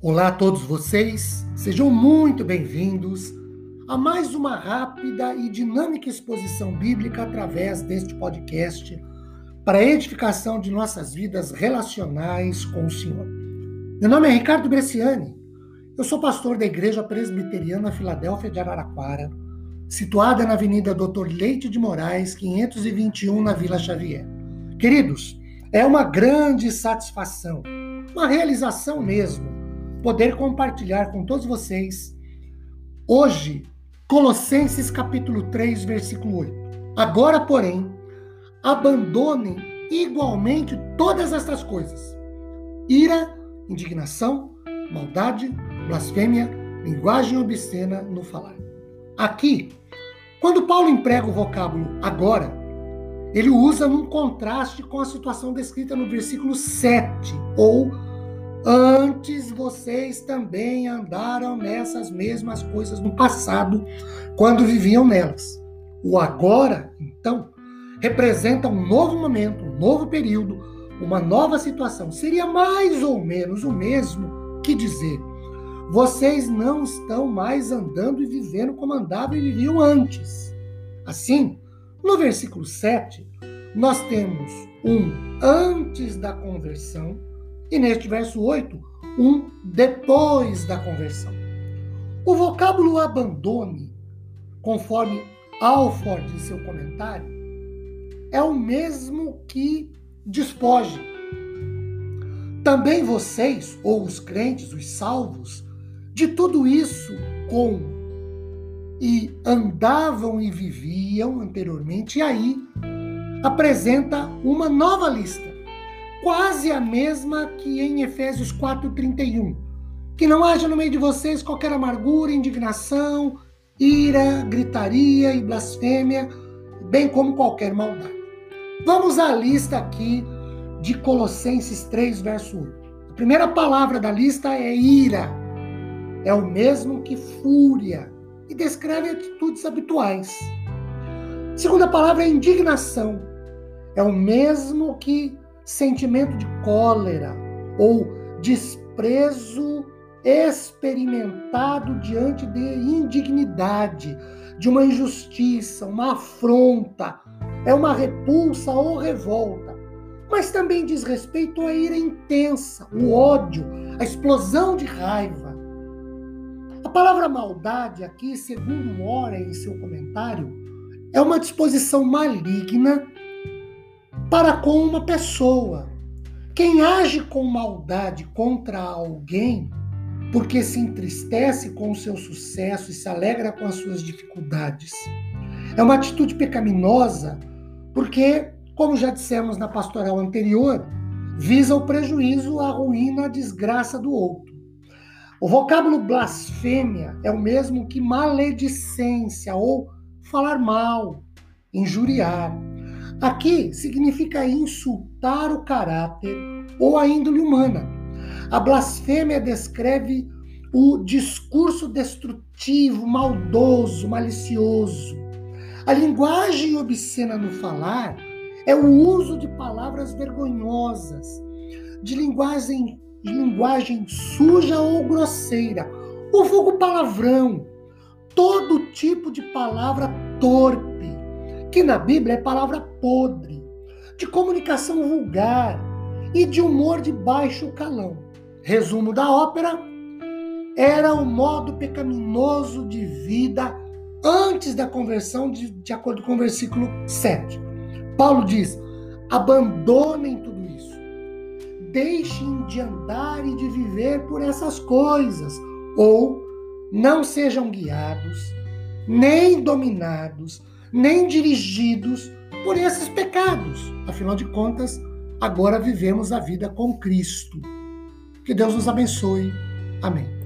Olá a todos vocês, sejam muito bem-vindos a mais uma rápida e dinâmica exposição bíblica através deste podcast para a edificação de nossas vidas relacionais com o Senhor. Meu nome é Ricardo Bresciani, eu sou pastor da Igreja Presbiteriana Filadélfia de Araraquara, situada na Avenida Doutor Leite de Moraes, 521, na Vila Xavier. Queridos, é uma grande satisfação, uma realização mesmo, poder compartilhar com todos vocês hoje Colossenses capítulo 3, versículo 8. Agora, porém, abandonem igualmente todas estas coisas: ira, indignação, maldade, blasfêmia, linguagem obscena no falar. Aqui, quando Paulo emprega o vocábulo agora, ele usa num contraste com a situação descrita no versículo 7, ou Antes vocês também andaram nessas mesmas coisas no passado, quando viviam nelas. O agora, então, representa um novo momento, um novo período, uma nova situação. Seria mais ou menos o mesmo que dizer: vocês não estão mais andando e vivendo como andavam e viviam antes. Assim, no versículo 7, nós temos um antes da conversão e neste verso 8, um depois da conversão. O vocábulo abandone, conforme Alford em seu comentário, é o mesmo que despoje. Também vocês, ou os crentes, os salvos, de tudo isso com e andavam e viviam anteriormente, e aí apresenta uma nova lista quase a mesma que em Efésios 4:31. Que não haja no meio de vocês qualquer amargura, indignação, ira, gritaria e blasfêmia, bem como qualquer maldade. Vamos à lista aqui de Colossenses 3, verso 1. A primeira palavra da lista é ira. É o mesmo que fúria e descreve atitudes habituais. A segunda palavra é indignação. É o mesmo que sentimento de cólera ou desprezo experimentado diante de indignidade, de uma injustiça, uma afronta, é uma repulsa ou revolta. Mas também diz respeito à ira intensa, o ódio, a explosão de raiva. A palavra maldade aqui, segundo Mora em seu comentário, é uma disposição maligna para com uma pessoa. Quem age com maldade contra alguém, porque se entristece com o seu sucesso e se alegra com as suas dificuldades, é uma atitude pecaminosa, porque, como já dissemos na pastoral anterior, visa o prejuízo, a ruína, a desgraça do outro. O vocábulo blasfêmia é o mesmo que maledicência ou falar mal, injuriar. Aqui significa insultar o caráter ou a índole humana. A blasfêmia descreve o discurso destrutivo, maldoso, malicioso. A linguagem obscena no falar é o uso de palavras vergonhosas, de linguagem, de linguagem suja ou grosseira, o vulgo palavrão, todo tipo de palavra torpe que na Bíblia é palavra podre, de comunicação vulgar e de humor de baixo calão. Resumo da ópera: era o modo pecaminoso de vida antes da conversão, de, de acordo com o versículo 7. Paulo diz: abandonem tudo isso, deixem de andar e de viver por essas coisas, ou não sejam guiados, nem dominados nem dirigidos por esses pecados. Afinal de contas, agora vivemos a vida com Cristo. Que Deus nos abençoe. Amém.